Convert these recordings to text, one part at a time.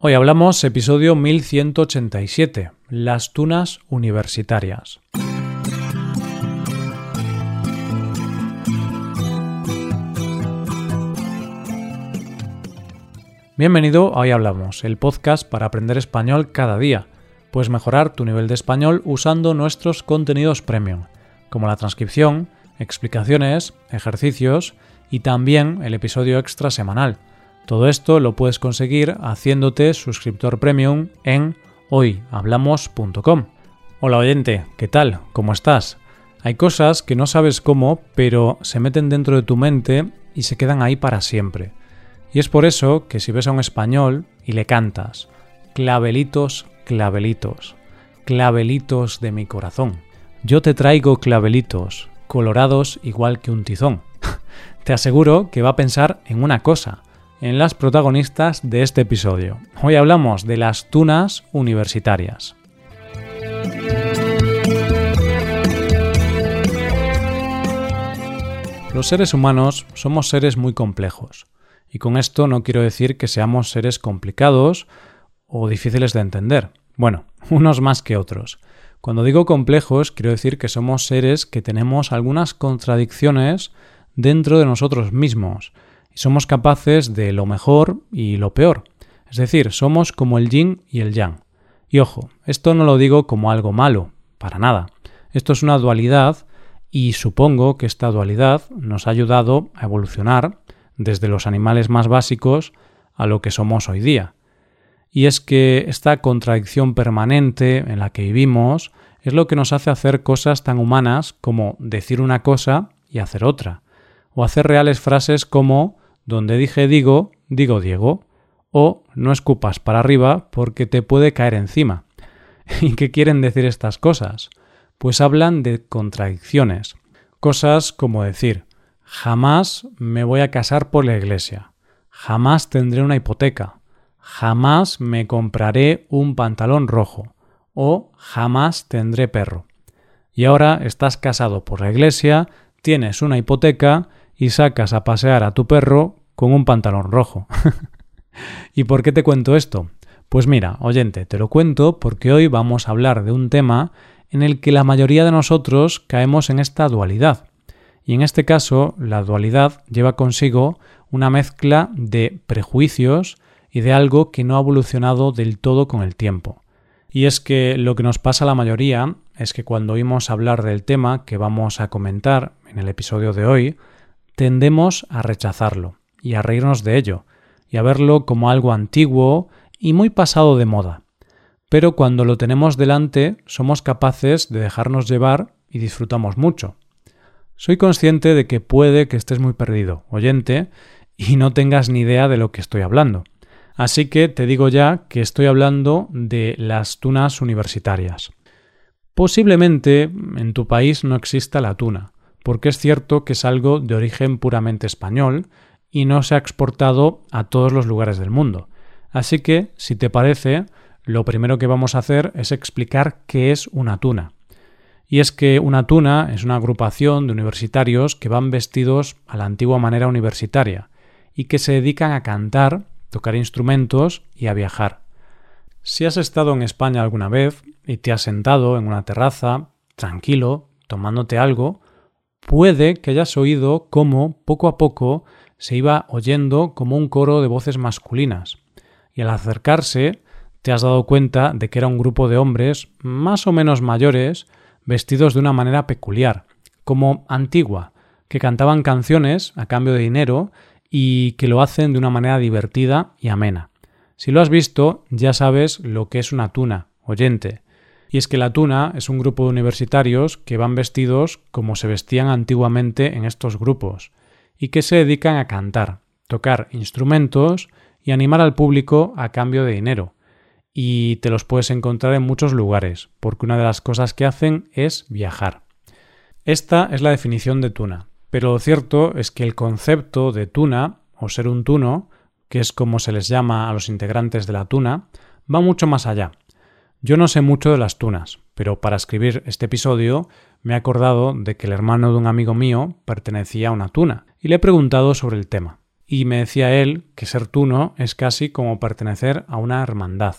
Hoy hablamos episodio 1187, las tunas universitarias. Bienvenido a Hoy Hablamos, el podcast para aprender español cada día. Puedes mejorar tu nivel de español usando nuestros contenidos premium, como la transcripción, explicaciones, ejercicios y también el episodio extra semanal todo esto lo puedes conseguir haciéndote suscriptor premium en hoyhablamos.com. Hola oyente, ¿qué tal? ¿Cómo estás? Hay cosas que no sabes cómo, pero se meten dentro de tu mente y se quedan ahí para siempre. Y es por eso que si ves a un español y le cantas, clavelitos, clavelitos, clavelitos de mi corazón, yo te traigo clavelitos, colorados igual que un tizón. te aseguro que va a pensar en una cosa, en las protagonistas de este episodio. Hoy hablamos de las tunas universitarias. Los seres humanos somos seres muy complejos, y con esto no quiero decir que seamos seres complicados o difíciles de entender. Bueno, unos más que otros. Cuando digo complejos, quiero decir que somos seres que tenemos algunas contradicciones dentro de nosotros mismos, somos capaces de lo mejor y lo peor. Es decir, somos como el yin y el yang. Y ojo, esto no lo digo como algo malo, para nada. Esto es una dualidad y supongo que esta dualidad nos ha ayudado a evolucionar desde los animales más básicos a lo que somos hoy día. Y es que esta contradicción permanente en la que vivimos es lo que nos hace hacer cosas tan humanas como decir una cosa y hacer otra, o hacer reales frases como donde dije digo, digo Diego. O no escupas para arriba porque te puede caer encima. ¿Y qué quieren decir estas cosas? Pues hablan de contradicciones. Cosas como decir, jamás me voy a casar por la iglesia, jamás tendré una hipoteca, jamás me compraré un pantalón rojo o jamás tendré perro. Y ahora estás casado por la iglesia, tienes una hipoteca y sacas a pasear a tu perro con un pantalón rojo. ¿Y por qué te cuento esto? Pues mira, oyente, te lo cuento porque hoy vamos a hablar de un tema en el que la mayoría de nosotros caemos en esta dualidad. Y en este caso, la dualidad lleva consigo una mezcla de prejuicios y de algo que no ha evolucionado del todo con el tiempo. Y es que lo que nos pasa a la mayoría es que cuando oímos hablar del tema que vamos a comentar en el episodio de hoy, tendemos a rechazarlo y a reírnos de ello, y a verlo como algo antiguo y muy pasado de moda. Pero cuando lo tenemos delante somos capaces de dejarnos llevar y disfrutamos mucho. Soy consciente de que puede que estés muy perdido, oyente, y no tengas ni idea de lo que estoy hablando. Así que te digo ya que estoy hablando de las tunas universitarias. Posiblemente en tu país no exista la tuna, porque es cierto que es algo de origen puramente español y no se ha exportado a todos los lugares del mundo. Así que, si te parece, lo primero que vamos a hacer es explicar qué es una tuna. Y es que una tuna es una agrupación de universitarios que van vestidos a la antigua manera universitaria y que se dedican a cantar, tocar instrumentos y a viajar. Si has estado en España alguna vez y te has sentado en una terraza, tranquilo, tomándote algo, puede que hayas oído cómo, poco a poco, se iba oyendo como un coro de voces masculinas, y al acercarse te has dado cuenta de que era un grupo de hombres más o menos mayores, vestidos de una manera peculiar, como antigua, que cantaban canciones a cambio de dinero y que lo hacen de una manera divertida y amena. Si lo has visto, ya sabes lo que es una tuna, oyente. Y es que la tuna es un grupo de universitarios que van vestidos como se vestían antiguamente en estos grupos, y que se dedican a cantar, tocar instrumentos y animar al público a cambio de dinero. Y te los puedes encontrar en muchos lugares, porque una de las cosas que hacen es viajar. Esta es la definición de tuna, pero lo cierto es que el concepto de tuna, o ser un tuno, que es como se les llama a los integrantes de la tuna, va mucho más allá. Yo no sé mucho de las tunas, pero para escribir este episodio me he acordado de que el hermano de un amigo mío pertenecía a una tuna, y le he preguntado sobre el tema. y me decía él que ser tuno es casi como pertenecer a una hermandad.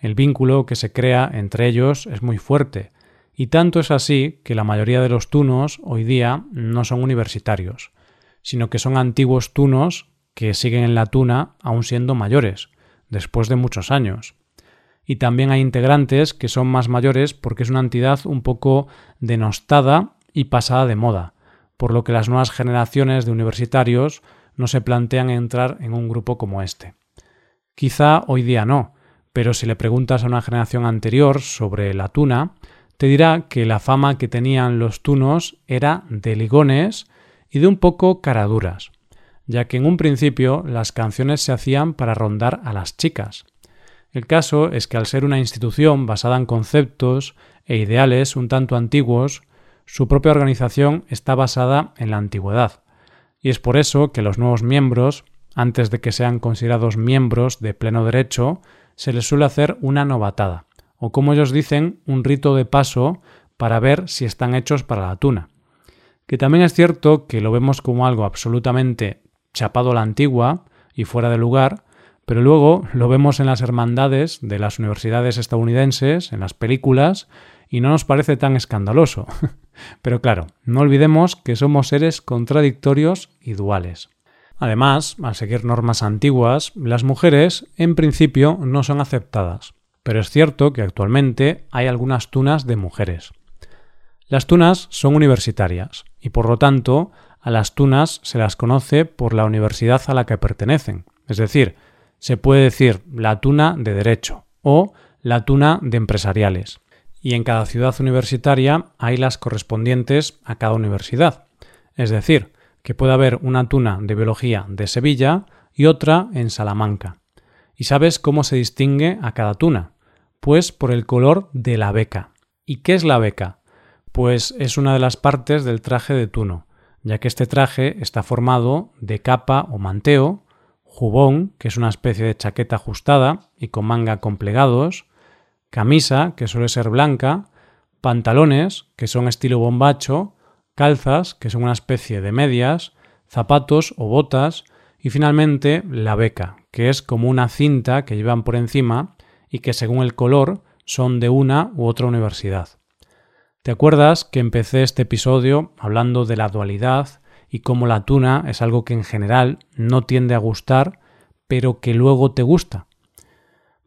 El vínculo que se crea entre ellos es muy fuerte, y tanto es así que la mayoría de los tunos hoy día no son universitarios, sino que son antiguos tunos que siguen en la tuna aún siendo mayores, después de muchos años. Y también hay integrantes que son más mayores porque es una entidad un poco denostada y pasada de moda, por lo que las nuevas generaciones de universitarios no se plantean entrar en un grupo como este. Quizá hoy día no, pero si le preguntas a una generación anterior sobre la tuna, te dirá que la fama que tenían los tunos era de ligones y de un poco caraduras, ya que en un principio las canciones se hacían para rondar a las chicas. El caso es que al ser una institución basada en conceptos e ideales un tanto antiguos, su propia organización está basada en la antigüedad, y es por eso que los nuevos miembros, antes de que sean considerados miembros de pleno derecho, se les suele hacer una novatada, o como ellos dicen, un rito de paso para ver si están hechos para la tuna. Que también es cierto que lo vemos como algo absolutamente chapado a la antigua y fuera de lugar, pero luego lo vemos en las hermandades de las universidades estadounidenses, en las películas, y no nos parece tan escandaloso. pero claro, no olvidemos que somos seres contradictorios y duales. Además, al seguir normas antiguas, las mujeres en principio no son aceptadas, pero es cierto que actualmente hay algunas tunas de mujeres. Las tunas son universitarias y por lo tanto a las tunas se las conoce por la universidad a la que pertenecen, es decir, se puede decir la tuna de derecho o la tuna de empresariales. Y en cada ciudad universitaria hay las correspondientes a cada universidad. Es decir, que puede haber una tuna de biología de Sevilla y otra en Salamanca. ¿Y sabes cómo se distingue a cada tuna? Pues por el color de la beca. ¿Y qué es la beca? Pues es una de las partes del traje de tuno, ya que este traje está formado de capa o manteo, jubón, que es una especie de chaqueta ajustada y con manga con plegados, camisa, que suele ser blanca, pantalones, que son estilo bombacho, calzas, que son una especie de medias, zapatos o botas, y finalmente la beca, que es como una cinta que llevan por encima y que según el color son de una u otra universidad. ¿Te acuerdas que empecé este episodio hablando de la dualidad y cómo la tuna es algo que en general no tiende a gustar, pero que luego te gusta?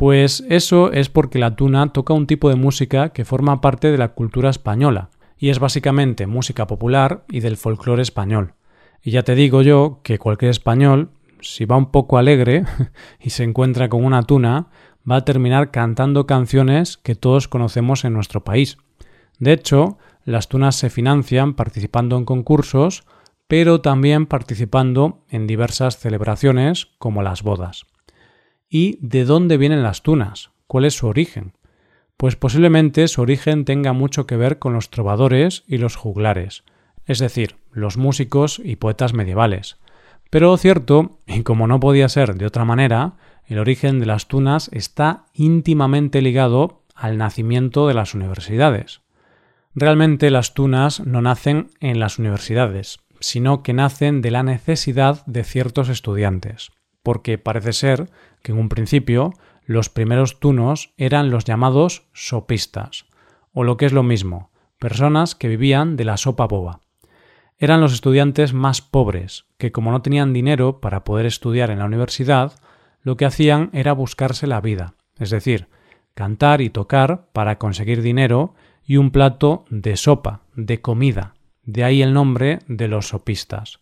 Pues eso es porque la tuna toca un tipo de música que forma parte de la cultura española, y es básicamente música popular y del folclore español. Y ya te digo yo que cualquier español, si va un poco alegre y se encuentra con una tuna, va a terminar cantando canciones que todos conocemos en nuestro país. De hecho, las tunas se financian participando en concursos, pero también participando en diversas celebraciones como las bodas. ¿Y de dónde vienen las tunas? ¿Cuál es su origen? pues posiblemente su origen tenga mucho que ver con los trovadores y los juglares, es decir, los músicos y poetas medievales. Pero cierto, y como no podía ser de otra manera, el origen de las tunas está íntimamente ligado al nacimiento de las universidades. Realmente las tunas no nacen en las universidades, sino que nacen de la necesidad de ciertos estudiantes, porque parece ser que en un principio los primeros tunos eran los llamados sopistas, o lo que es lo mismo, personas que vivían de la sopa boba. Eran los estudiantes más pobres, que como no tenían dinero para poder estudiar en la universidad, lo que hacían era buscarse la vida, es decir, cantar y tocar para conseguir dinero y un plato de sopa, de comida, de ahí el nombre de los sopistas.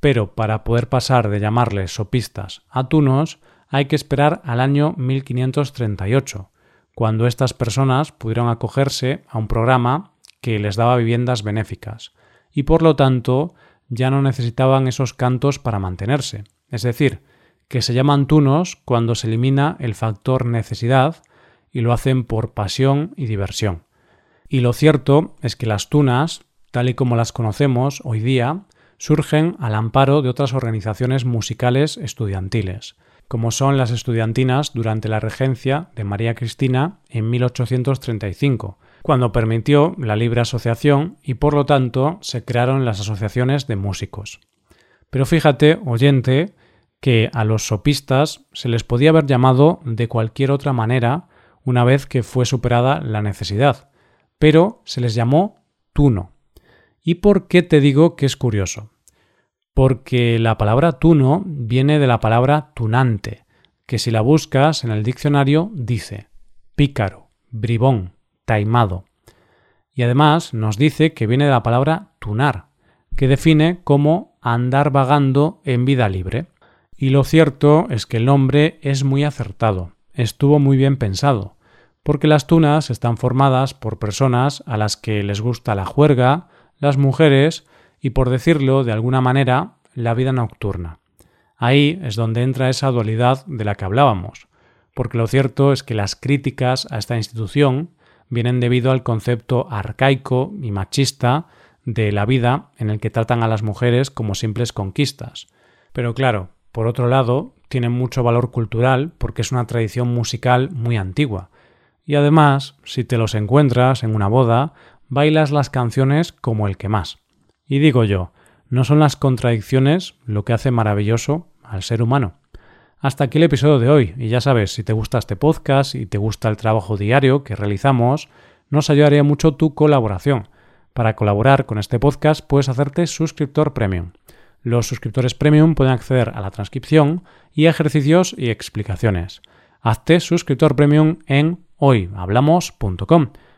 Pero para poder pasar de llamarles sopistas a tunos, hay que esperar al año 1538, cuando estas personas pudieron acogerse a un programa que les daba viviendas benéficas, y por lo tanto ya no necesitaban esos cantos para mantenerse. Es decir, que se llaman tunos cuando se elimina el factor necesidad y lo hacen por pasión y diversión. Y lo cierto es que las tunas, tal y como las conocemos hoy día, surgen al amparo de otras organizaciones musicales estudiantiles, como son las estudiantinas durante la regencia de María Cristina en 1835, cuando permitió la libre asociación y por lo tanto se crearon las asociaciones de músicos. Pero fíjate, oyente, que a los sopistas se les podía haber llamado de cualquier otra manera una vez que fue superada la necesidad, pero se les llamó tuno. ¿Y por qué te digo que es curioso? Porque la palabra tuno viene de la palabra tunante, que si la buscas en el diccionario dice pícaro, bribón, taimado. Y además nos dice que viene de la palabra tunar, que define como andar vagando en vida libre. Y lo cierto es que el nombre es muy acertado, estuvo muy bien pensado, porque las tunas están formadas por personas a las que les gusta la juerga, las mujeres y, por decirlo de alguna manera, la vida nocturna. Ahí es donde entra esa dualidad de la que hablábamos, porque lo cierto es que las críticas a esta institución vienen debido al concepto arcaico y machista de la vida en el que tratan a las mujeres como simples conquistas. Pero claro, por otro lado, tienen mucho valor cultural porque es una tradición musical muy antigua. Y además, si te los encuentras en una boda, bailas las canciones como el que más. Y digo yo, ¿no son las contradicciones lo que hace maravilloso al ser humano? Hasta aquí el episodio de hoy, y ya sabes, si te gusta este podcast y te gusta el trabajo diario que realizamos, nos ayudaría mucho tu colaboración. Para colaborar con este podcast puedes hacerte suscriptor premium. Los suscriptores premium pueden acceder a la transcripción y ejercicios y explicaciones. Hazte suscriptor premium en hoyhablamos.com.